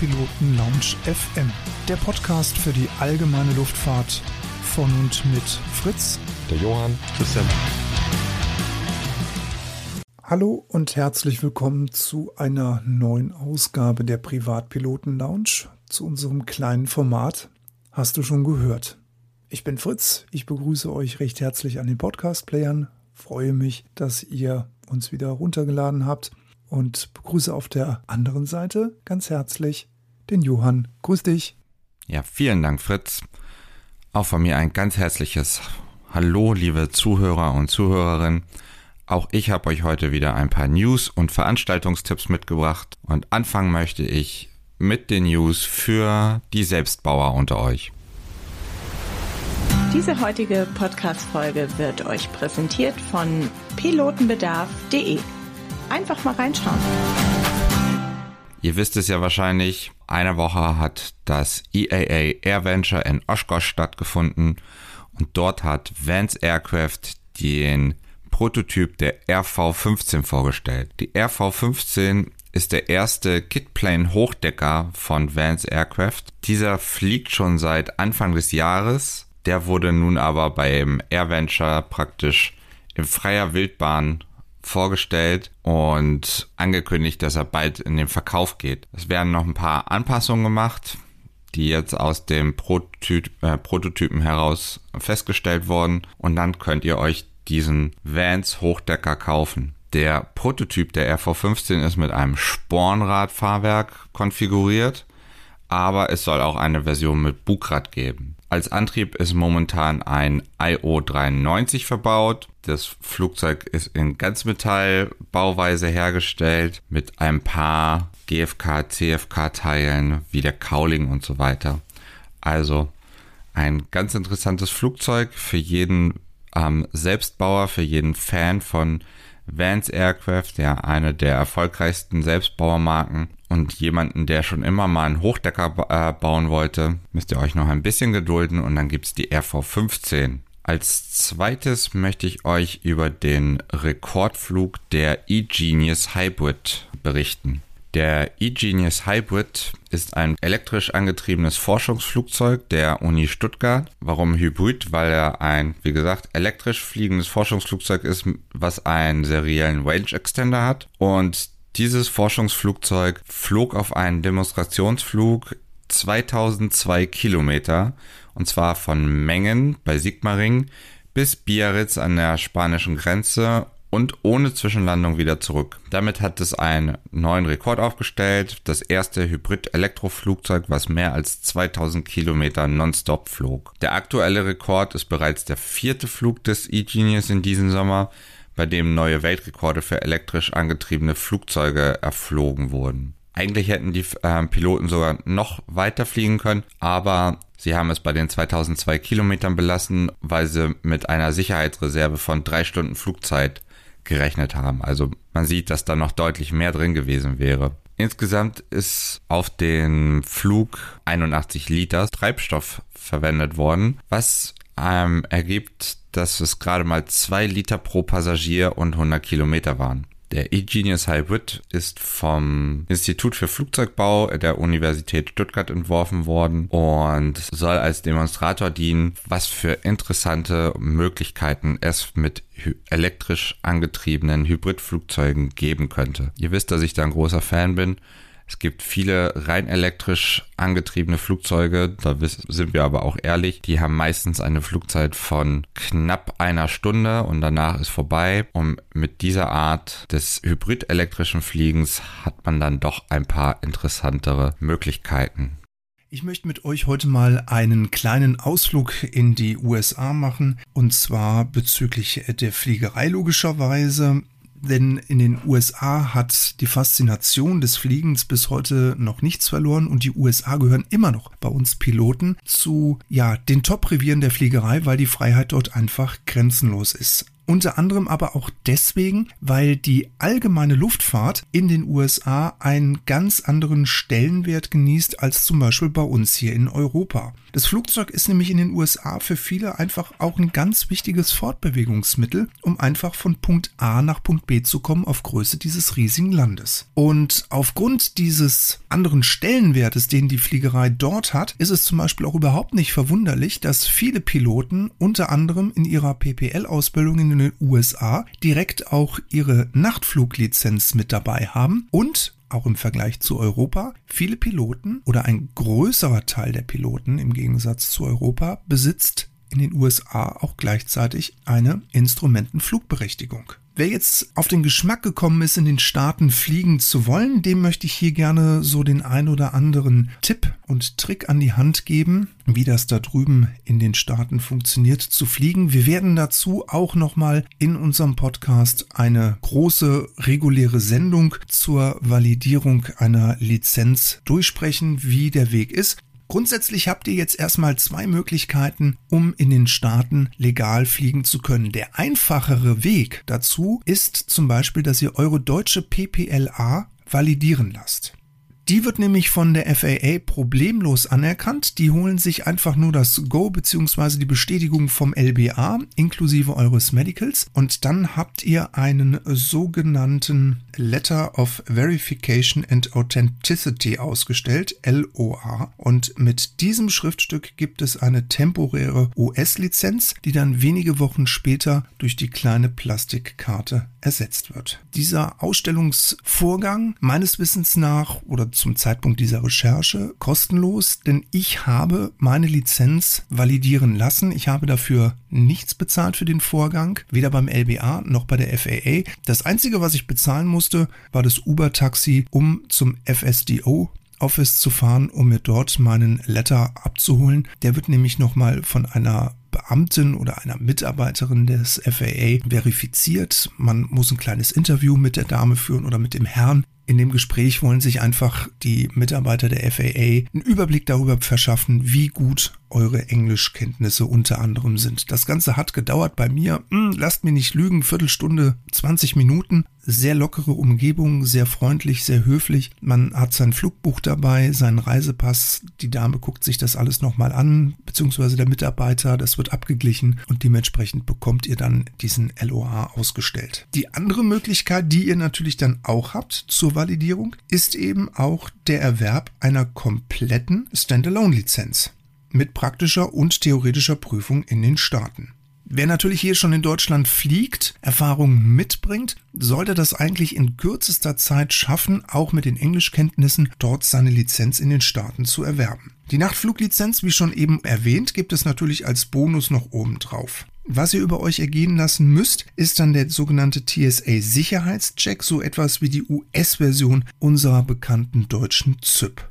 Privatpiloten Lounge FM, der Podcast für die allgemeine Luftfahrt von und mit Fritz, der Johann, Christian. Hallo und herzlich willkommen zu einer neuen Ausgabe der Privatpiloten Lounge, zu unserem kleinen Format. Hast du schon gehört? Ich bin Fritz, ich begrüße euch recht herzlich an den Podcast-Playern, freue mich, dass ihr uns wieder runtergeladen habt und begrüße auf der anderen Seite ganz herzlich den Johann. Grüß dich. Ja, vielen Dank, Fritz. Auch von mir ein ganz herzliches Hallo, liebe Zuhörer und Zuhörerinnen. Auch ich habe euch heute wieder ein paar News und Veranstaltungstipps mitgebracht und anfangen möchte ich mit den News für die Selbstbauer unter euch. Diese heutige Podcast-Folge wird euch präsentiert von pilotenbedarf.de. Einfach mal reinschauen. Ihr wisst es ja wahrscheinlich, eine Woche hat das EAA Air Venture in Oshkosh stattgefunden und dort hat Vance Aircraft den Prototyp der RV-15 vorgestellt. Die RV-15 ist der erste Kitplane Hochdecker von Vance Aircraft. Dieser fliegt schon seit Anfang des Jahres. Der wurde nun aber beim Air Venture praktisch in freier Wildbahn vorgestellt und angekündigt, dass er bald in den Verkauf geht. Es werden noch ein paar Anpassungen gemacht, die jetzt aus dem Prototyp, äh, Prototypen heraus festgestellt wurden und dann könnt ihr euch diesen Vans Hochdecker kaufen. Der Prototyp der RV15 ist mit einem Spornradfahrwerk konfiguriert, aber es soll auch eine Version mit Bugrad geben. Als Antrieb ist momentan ein IO-93 verbaut. Das Flugzeug ist in Ganzmetallbauweise hergestellt mit ein paar GFK, CFK-Teilen wie der Cowling und so weiter. Also ein ganz interessantes Flugzeug für jeden ähm, Selbstbauer, für jeden Fan von Vance Aircraft, ja eine der erfolgreichsten Selbstbauermarken und jemanden, der schon immer mal einen Hochdecker äh, bauen wollte, müsst ihr euch noch ein bisschen gedulden und dann gibt's die RV15. Als zweites möchte ich euch über den Rekordflug der eGenius Hybrid berichten. Der eGenius Hybrid ist ein elektrisch angetriebenes Forschungsflugzeug der Uni Stuttgart. Warum Hybrid? Weil er ein, wie gesagt, elektrisch fliegendes Forschungsflugzeug ist, was einen seriellen Range Extender hat. Und dieses Forschungsflugzeug flog auf einen Demonstrationsflug 2002 Kilometer und zwar von Mengen bei Sigmaring bis Biarritz an der spanischen Grenze und ohne Zwischenlandung wieder zurück. Damit hat es einen neuen Rekord aufgestellt, das erste Hybrid-Elektroflugzeug, was mehr als 2000 Kilometer nonstop flog. Der aktuelle Rekord ist bereits der vierte Flug des E-Genius in diesem Sommer, bei dem neue Weltrekorde für elektrisch angetriebene Flugzeuge erflogen wurden. Eigentlich hätten die äh, Piloten sogar noch weiter fliegen können, aber sie haben es bei den 2002 Kilometern belassen, weil sie mit einer Sicherheitsreserve von drei Stunden Flugzeit gerechnet haben. Also man sieht, dass da noch deutlich mehr drin gewesen wäre. Insgesamt ist auf den Flug 81 Liter Treibstoff verwendet worden, was ähm, ergibt, dass es gerade mal 2 Liter pro Passagier und 100 Kilometer waren. Der eGenius Hybrid ist vom Institut für Flugzeugbau der Universität Stuttgart entworfen worden und soll als Demonstrator dienen, was für interessante Möglichkeiten es mit elektrisch angetriebenen Hybridflugzeugen geben könnte. Ihr wisst, dass ich da ein großer Fan bin es gibt viele rein elektrisch angetriebene Flugzeuge, da sind wir aber auch ehrlich, die haben meistens eine Flugzeit von knapp einer Stunde und danach ist vorbei. Und mit dieser Art des hybrid-elektrischen Fliegens hat man dann doch ein paar interessantere Möglichkeiten. Ich möchte mit euch heute mal einen kleinen Ausflug in die USA machen und zwar bezüglich der Fliegerei logischerweise denn in den USA hat die Faszination des Fliegens bis heute noch nichts verloren und die USA gehören immer noch bei uns Piloten zu ja, den Top-Revieren der Fliegerei, weil die Freiheit dort einfach grenzenlos ist. unter anderem aber auch deswegen, weil die allgemeine Luftfahrt in den USA einen ganz anderen Stellenwert genießt als zum Beispiel bei uns hier in Europa. Das Flugzeug ist nämlich in den USA für viele einfach auch ein ganz wichtiges Fortbewegungsmittel, um einfach von Punkt A nach Punkt B zu kommen auf Größe dieses riesigen Landes. Und aufgrund dieses anderen Stellenwertes, den die Fliegerei dort hat, ist es zum Beispiel auch überhaupt nicht verwunderlich, dass viele Piloten unter anderem in ihrer PPL-Ausbildung in den USA direkt auch ihre Nachtfluglizenz mit dabei haben und auch im Vergleich zu Europa, viele Piloten oder ein größerer Teil der Piloten im Gegensatz zu Europa besitzt in den USA auch gleichzeitig eine Instrumentenflugberechtigung. Wer jetzt auf den Geschmack gekommen ist, in den Staaten fliegen zu wollen, dem möchte ich hier gerne so den ein oder anderen Tipp und Trick an die Hand geben, wie das da drüben in den Staaten funktioniert zu fliegen. Wir werden dazu auch nochmal in unserem Podcast eine große reguläre Sendung zur Validierung einer Lizenz durchsprechen, wie der Weg ist. Grundsätzlich habt ihr jetzt erstmal zwei Möglichkeiten, um in den Staaten legal fliegen zu können. Der einfachere Weg dazu ist zum Beispiel, dass ihr eure deutsche PPLA validieren lasst. Die wird nämlich von der FAA problemlos anerkannt. Die holen sich einfach nur das Go bzw. die Bestätigung vom LBA inklusive eures Medicals und dann habt ihr einen sogenannten Letter of Verification and Authenticity ausgestellt, LOA. Und mit diesem Schriftstück gibt es eine temporäre US-Lizenz, die dann wenige Wochen später durch die kleine Plastikkarte ersetzt wird. Dieser Ausstellungsvorgang meines Wissens nach oder zum Zeitpunkt dieser Recherche kostenlos, denn ich habe meine Lizenz validieren lassen. Ich habe dafür nichts bezahlt für den Vorgang, weder beim LBA noch bei der FAA. Das einzige, was ich bezahlen musste, war das Uber-Taxi, um zum FSDO Office zu fahren, um mir dort meinen Letter abzuholen. Der wird nämlich nochmal von einer Beamtin oder einer Mitarbeiterin des FAA verifiziert. Man muss ein kleines Interview mit der Dame führen oder mit dem Herrn. In dem Gespräch wollen sich einfach die Mitarbeiter der FAA einen Überblick darüber verschaffen, wie gut eure Englischkenntnisse unter anderem sind. Das Ganze hat gedauert bei mir, hm, lasst mir nicht lügen, Viertelstunde, 20 Minuten. Sehr lockere Umgebung, sehr freundlich, sehr höflich. Man hat sein Flugbuch dabei, seinen Reisepass. Die Dame guckt sich das alles nochmal an, beziehungsweise der Mitarbeiter. Das wird abgeglichen und dementsprechend bekommt ihr dann diesen LOA ausgestellt. Die andere Möglichkeit, die ihr natürlich dann auch habt zur Validierung, ist eben auch der Erwerb einer kompletten Standalone-Lizenz mit praktischer und theoretischer Prüfung in den Staaten. Wer natürlich hier schon in Deutschland fliegt, Erfahrung mitbringt, sollte das eigentlich in kürzester Zeit schaffen, auch mit den Englischkenntnissen dort seine Lizenz in den Staaten zu erwerben. Die Nachtfluglizenz, wie schon eben erwähnt, gibt es natürlich als Bonus noch oben drauf. Was ihr über euch ergehen lassen müsst, ist dann der sogenannte TSA Sicherheitscheck, so etwas wie die US-Version unserer bekannten deutschen ZIP.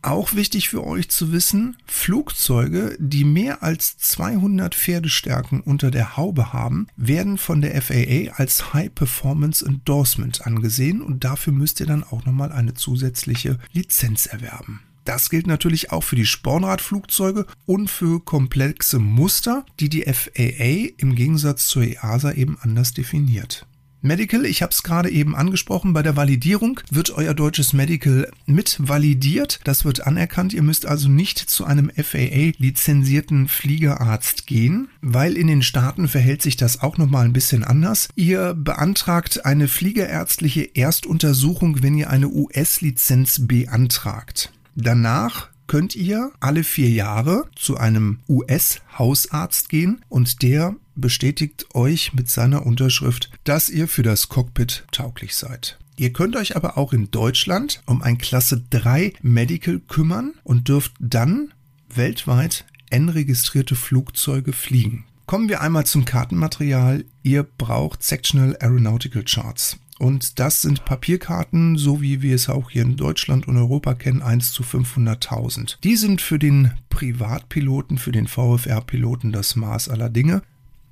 Auch wichtig für euch zu wissen, Flugzeuge, die mehr als 200 Pferdestärken unter der Haube haben, werden von der FAA als High Performance Endorsement angesehen und dafür müsst ihr dann auch nochmal eine zusätzliche Lizenz erwerben. Das gilt natürlich auch für die Spornradflugzeuge und für komplexe Muster, die die FAA im Gegensatz zur EASA eben anders definiert. Medical, ich habe es gerade eben angesprochen, bei der Validierung wird euer deutsches Medical mit validiert. Das wird anerkannt. Ihr müsst also nicht zu einem FAA-lizenzierten Fliegerarzt gehen, weil in den Staaten verhält sich das auch nochmal ein bisschen anders. Ihr beantragt eine fliegerärztliche Erstuntersuchung, wenn ihr eine US-Lizenz beantragt. Danach könnt ihr alle vier Jahre zu einem US-Hausarzt gehen und der bestätigt euch mit seiner Unterschrift, dass ihr für das Cockpit tauglich seid. Ihr könnt euch aber auch in Deutschland um ein Klasse 3 Medical kümmern und dürft dann weltweit N-registrierte Flugzeuge fliegen. Kommen wir einmal zum Kartenmaterial. Ihr braucht Sectional Aeronautical Charts. Und das sind Papierkarten, so wie wir es auch hier in Deutschland und Europa kennen, 1 zu 500.000. Die sind für den Privatpiloten, für den VFR-Piloten das Maß aller Dinge.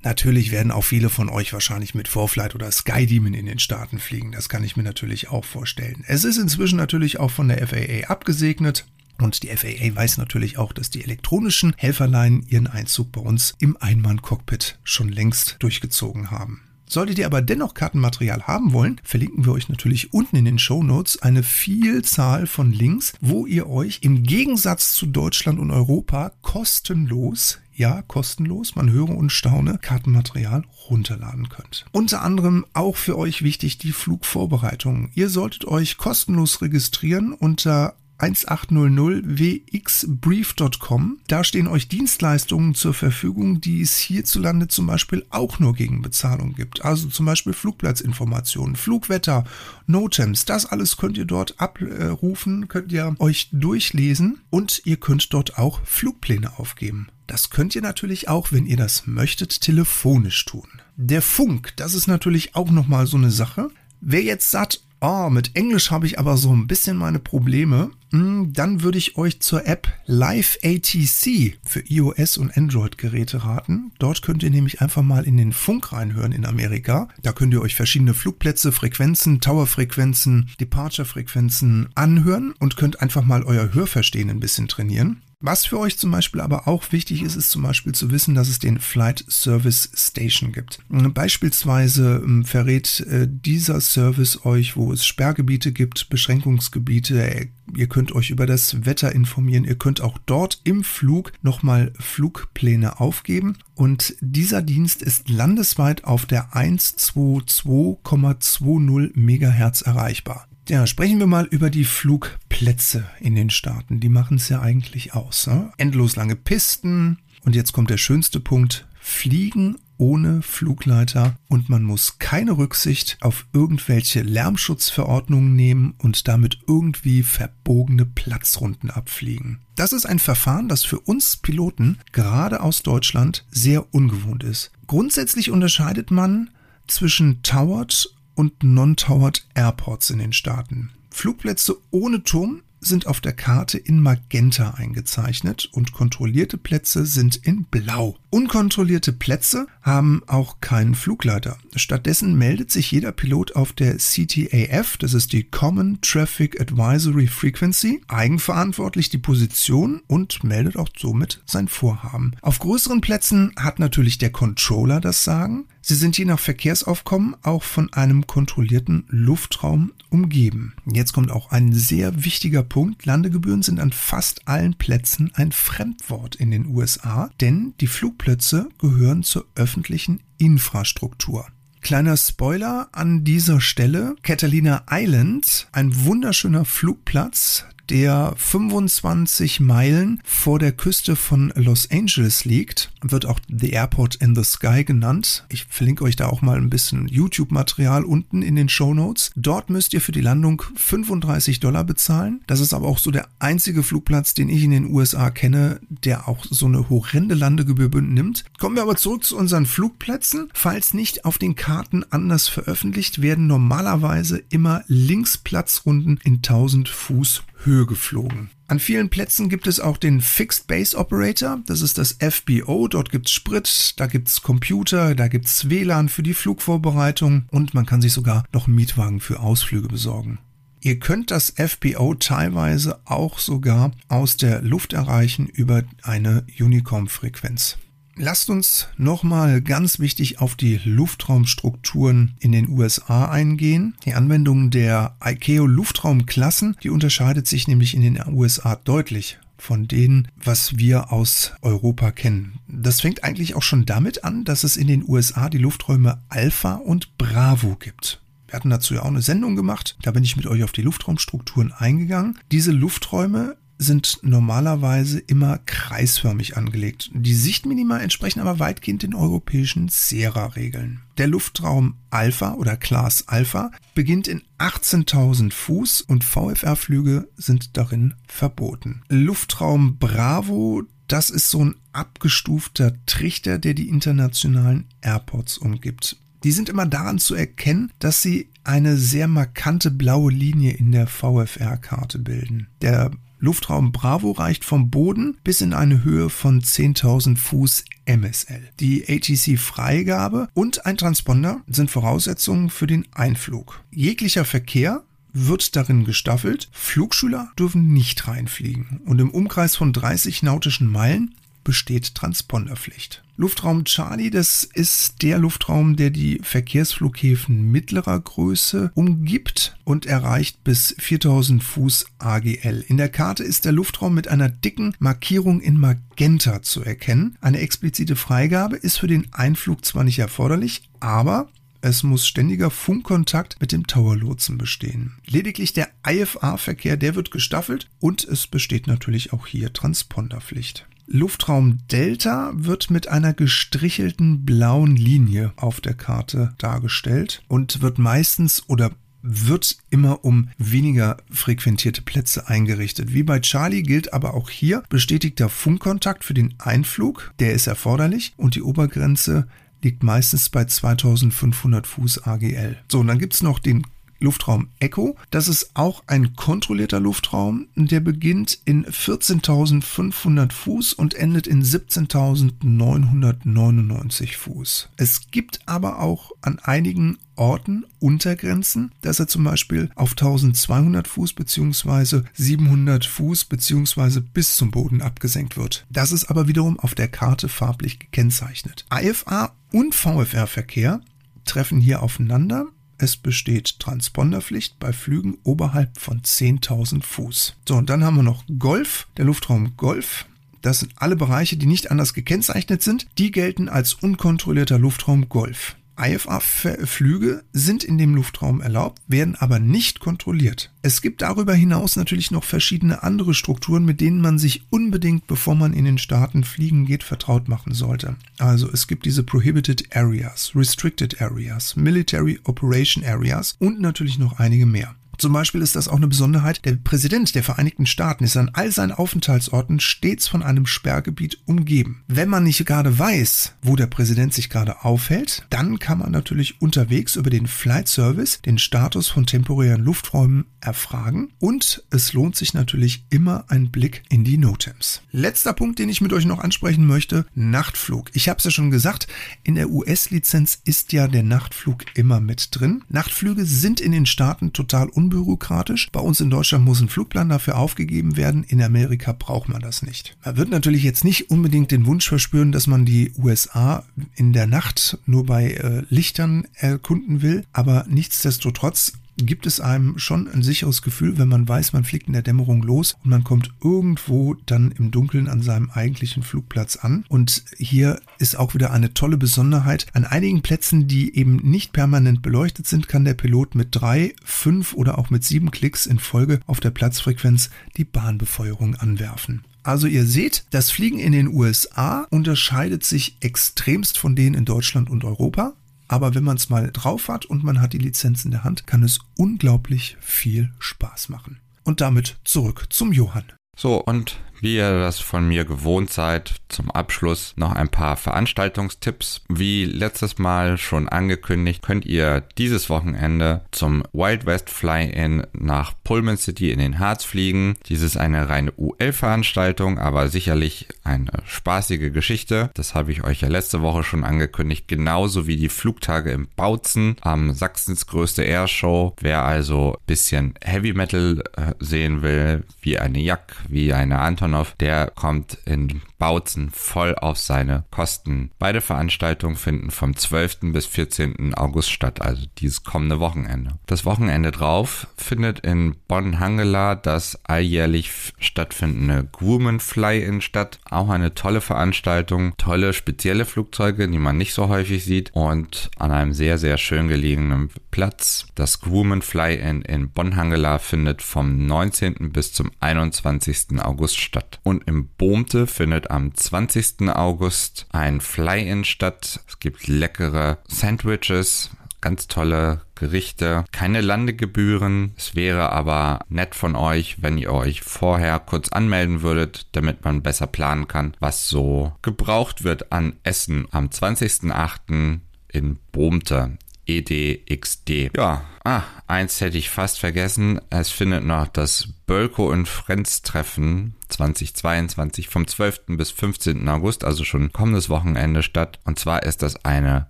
Natürlich werden auch viele von euch wahrscheinlich mit Vorflight oder Skydemon in den Staaten fliegen. Das kann ich mir natürlich auch vorstellen. Es ist inzwischen natürlich auch von der FAA abgesegnet. Und die FAA weiß natürlich auch, dass die elektronischen Helferlein ihren Einzug bei uns im Einmann-Cockpit schon längst durchgezogen haben. Solltet ihr aber dennoch Kartenmaterial haben wollen, verlinken wir euch natürlich unten in den Show Notes eine Vielzahl von Links, wo ihr euch im Gegensatz zu Deutschland und Europa kostenlos ja, kostenlos, man höre und staune, Kartenmaterial runterladen könnt. Unter anderem auch für euch wichtig die Flugvorbereitung. Ihr solltet euch kostenlos registrieren unter 1800wxbrief.com. Da stehen euch Dienstleistungen zur Verfügung, die es hierzulande zum Beispiel auch nur gegen Bezahlung gibt. Also zum Beispiel Flugplatzinformationen, Flugwetter, Notems. Das alles könnt ihr dort abrufen, könnt ihr euch durchlesen und ihr könnt dort auch Flugpläne aufgeben. Das könnt ihr natürlich auch, wenn ihr das möchtet, telefonisch tun. Der Funk, das ist natürlich auch nochmal so eine Sache. Wer jetzt sagt, oh, mit Englisch habe ich aber so ein bisschen meine Probleme, hm, dann würde ich euch zur App Live ATC für iOS und Android-Geräte raten. Dort könnt ihr nämlich einfach mal in den Funk reinhören in Amerika. Da könnt ihr euch verschiedene Flugplätze, Frequenzen, Tower-Frequenzen, Departure-Frequenzen anhören und könnt einfach mal euer Hörverstehen ein bisschen trainieren. Was für euch zum Beispiel aber auch wichtig ist, ist zum Beispiel zu wissen, dass es den Flight Service Station gibt. Beispielsweise ähm, verrät äh, dieser Service euch, wo es Sperrgebiete gibt, Beschränkungsgebiete. Ihr könnt euch über das Wetter informieren. Ihr könnt auch dort im Flug nochmal Flugpläne aufgeben. Und dieser Dienst ist landesweit auf der 122,20 MHz erreichbar. Ja, sprechen wir mal über die Flugplätze in den Staaten. Die machen es ja eigentlich aus. Ne? Endlos lange Pisten. Und jetzt kommt der schönste Punkt. Fliegen ohne Flugleiter und man muss keine Rücksicht auf irgendwelche Lärmschutzverordnungen nehmen und damit irgendwie verbogene Platzrunden abfliegen. Das ist ein Verfahren, das für uns Piloten gerade aus Deutschland sehr ungewohnt ist. Grundsätzlich unterscheidet man zwischen Towered und Non-Towered Airports in den Staaten. Flugplätze ohne Turm sind auf der Karte in Magenta eingezeichnet und kontrollierte Plätze sind in Blau. Unkontrollierte Plätze haben auch keinen Flugleiter. Stattdessen meldet sich jeder Pilot auf der CTAF, das ist die Common Traffic Advisory Frequency, eigenverantwortlich die Position und meldet auch somit sein Vorhaben. Auf größeren Plätzen hat natürlich der Controller das Sagen. Sie sind je nach Verkehrsaufkommen auch von einem kontrollierten Luftraum umgeben. Jetzt kommt auch ein sehr wichtiger Punkt. Landegebühren sind an fast allen Plätzen ein Fremdwort in den USA, denn die Flugplätze gehören zur öffentlichen Infrastruktur. Kleiner Spoiler an dieser Stelle. Catalina Island, ein wunderschöner Flugplatz, der 25 Meilen vor der Küste von Los Angeles liegt, wird auch The Airport in the Sky genannt. Ich verlinke euch da auch mal ein bisschen YouTube-Material unten in den Show Notes. Dort müsst ihr für die Landung 35 Dollar bezahlen. Das ist aber auch so der einzige Flugplatz, den ich in den USA kenne, der auch so eine horrende Landegebühr nimmt. Kommen wir aber zurück zu unseren Flugplätzen. Falls nicht auf den Karten anders veröffentlicht, werden normalerweise immer Linksplatzrunden in 1000 Fuß Höhe geflogen. An vielen Plätzen gibt es auch den Fixed Base Operator, das ist das FBO, dort gibt es Sprit, da gibt es Computer, da gibt es WLAN für die Flugvorbereitung und man kann sich sogar noch Mietwagen für Ausflüge besorgen. Ihr könnt das FBO teilweise auch sogar aus der Luft erreichen über eine Unicom-Frequenz. Lasst uns nochmal ganz wichtig auf die Luftraumstrukturen in den USA eingehen. Die Anwendung der ICAO Luftraumklassen, die unterscheidet sich nämlich in den USA deutlich von denen, was wir aus Europa kennen. Das fängt eigentlich auch schon damit an, dass es in den USA die Lufträume Alpha und Bravo gibt. Wir hatten dazu ja auch eine Sendung gemacht, da bin ich mit euch auf die Luftraumstrukturen eingegangen. Diese Lufträume sind normalerweise immer kreisförmig angelegt. Die Sichtminima entsprechen aber weitgehend den europäischen Sera-Regeln. Der Luftraum Alpha oder Class Alpha beginnt in 18.000 Fuß und VFR-Flüge sind darin verboten. Luftraum Bravo, das ist so ein abgestufter Trichter, der die internationalen Airports umgibt. Die sind immer daran zu erkennen, dass sie eine sehr markante blaue Linie in der VFR-Karte bilden. Der Luftraum Bravo reicht vom Boden bis in eine Höhe von 10.000 Fuß MSL. Die ATC-Freigabe und ein Transponder sind Voraussetzungen für den Einflug. Jeglicher Verkehr wird darin gestaffelt. Flugschüler dürfen nicht reinfliegen und im Umkreis von 30 nautischen Meilen besteht Transponderpflicht. Luftraum Charlie, das ist der Luftraum, der die Verkehrsflughäfen mittlerer Größe umgibt und erreicht bis 4000 Fuß AGL. In der Karte ist der Luftraum mit einer dicken Markierung in Magenta zu erkennen. Eine explizite Freigabe ist für den Einflug zwar nicht erforderlich, aber es muss ständiger Funkkontakt mit dem Tower-Lotsen bestehen. Lediglich der IFA-Verkehr, der wird gestaffelt und es besteht natürlich auch hier Transponderpflicht. Luftraum Delta wird mit einer gestrichelten blauen Linie auf der Karte dargestellt und wird meistens oder wird immer um weniger frequentierte Plätze eingerichtet. Wie bei Charlie gilt aber auch hier bestätigter Funkkontakt für den Einflug, der ist erforderlich und die Obergrenze liegt meistens bei 2500 Fuß AGL. So, und dann gibt es noch den Luftraum Echo. Das ist auch ein kontrollierter Luftraum. Der beginnt in 14.500 Fuß und endet in 17.999 Fuß. Es gibt aber auch an einigen Orten Untergrenzen, dass er zum Beispiel auf 1200 Fuß bzw. 700 Fuß bzw. bis zum Boden abgesenkt wird. Das ist aber wiederum auf der Karte farblich gekennzeichnet. IFA und VFR-Verkehr treffen hier aufeinander es besteht Transponderpflicht bei Flügen oberhalb von 10.000 Fuß. So, und dann haben wir noch Golf, der Luftraum Golf. Das sind alle Bereiche, die nicht anders gekennzeichnet sind. Die gelten als unkontrollierter Luftraum Golf. IFA-Flüge sind in dem Luftraum erlaubt, werden aber nicht kontrolliert. Es gibt darüber hinaus natürlich noch verschiedene andere Strukturen, mit denen man sich unbedingt, bevor man in den Staaten fliegen geht, vertraut machen sollte. Also es gibt diese Prohibited Areas, Restricted Areas, Military Operation Areas und natürlich noch einige mehr. Zum Beispiel ist das auch eine Besonderheit. Der Präsident der Vereinigten Staaten ist an all seinen Aufenthaltsorten stets von einem Sperrgebiet umgeben. Wenn man nicht gerade weiß, wo der Präsident sich gerade aufhält, dann kann man natürlich unterwegs über den Flight Service den Status von temporären Lufträumen erfragen und es lohnt sich natürlich immer ein Blick in die NOTAMs. Letzter Punkt, den ich mit euch noch ansprechen möchte, Nachtflug. Ich habe es ja schon gesagt, in der US-Lizenz ist ja der Nachtflug immer mit drin. Nachtflüge sind in den Staaten total un unbürokratisch. Bei uns in Deutschland muss ein Flugplan dafür aufgegeben werden. In Amerika braucht man das nicht. Man wird natürlich jetzt nicht unbedingt den Wunsch verspüren, dass man die USA in der Nacht nur bei äh, Lichtern erkunden will. Aber nichtsdestotrotz gibt es einem schon ein sicheres Gefühl, wenn man weiß, man fliegt in der Dämmerung los und man kommt irgendwo dann im Dunkeln an seinem eigentlichen Flugplatz an. Und hier ist auch wieder eine tolle Besonderheit. An einigen Plätzen, die eben nicht permanent beleuchtet sind, kann der Pilot mit drei, fünf oder auch mit sieben Klicks in Folge auf der Platzfrequenz die Bahnbefeuerung anwerfen. Also ihr seht, das Fliegen in den USA unterscheidet sich extremst von denen in Deutschland und Europa. Aber wenn man es mal drauf hat und man hat die Lizenz in der Hand, kann es unglaublich viel Spaß machen. Und damit zurück zum Johann. So, und wie ihr das von mir gewohnt seid, zum Abschluss noch ein paar Veranstaltungstipps. Wie letztes Mal schon angekündigt, könnt ihr dieses Wochenende zum Wild West Fly-In nach Pullman City in den Harz fliegen. Dies ist eine reine UL-Veranstaltung, aber sicherlich eine spaßige Geschichte. Das habe ich euch ja letzte Woche schon angekündigt, genauso wie die Flugtage im Bautzen am Sachsens größte Airshow. Wer also bisschen Heavy Metal äh, sehen will, wie eine Jack, wie eine Anton Antonov, der kommt in Bautzen voll auf seine Kosten. Beide Veranstaltungen finden vom 12. bis 14. August statt, also dieses kommende Wochenende. Das Wochenende drauf findet in Bonn-Hangela das alljährlich stattfindende Grumman Fly-In statt. Auch eine tolle Veranstaltung, tolle spezielle Flugzeuge, die man nicht so häufig sieht und an einem sehr, sehr schön gelegenen Platz. Das Grumman Fly-In in Bonn-Hangela findet vom 19. bis zum 21. August statt. Und im Bohmte findet am 20. August ein Fly-In statt. Es gibt leckere Sandwiches, ganz tolle Gerichte, keine Landegebühren. Es wäre aber nett von euch, wenn ihr euch vorher kurz anmelden würdet, damit man besser planen kann, was so gebraucht wird an Essen am 20.08. in Bohmte. EDXD. Ja, ah, eins hätte ich fast vergessen. Es findet noch das Bölko und Friends Treffen 2022 vom 12. bis 15. August, also schon kommendes Wochenende statt. Und zwar ist das eine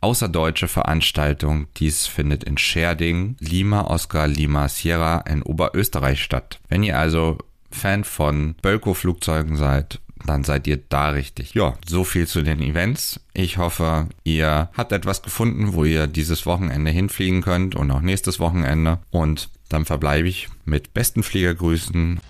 außerdeutsche Veranstaltung. Dies findet in Scherding, Lima, Oscar, Lima, Sierra in Oberösterreich statt. Wenn ihr also Fan von Bölko-Flugzeugen seid, dann seid ihr da richtig. Ja, so viel zu den Events. Ich hoffe, ihr habt etwas gefunden, wo ihr dieses Wochenende hinfliegen könnt und auch nächstes Wochenende. Und dann verbleibe ich mit besten Fliegergrüßen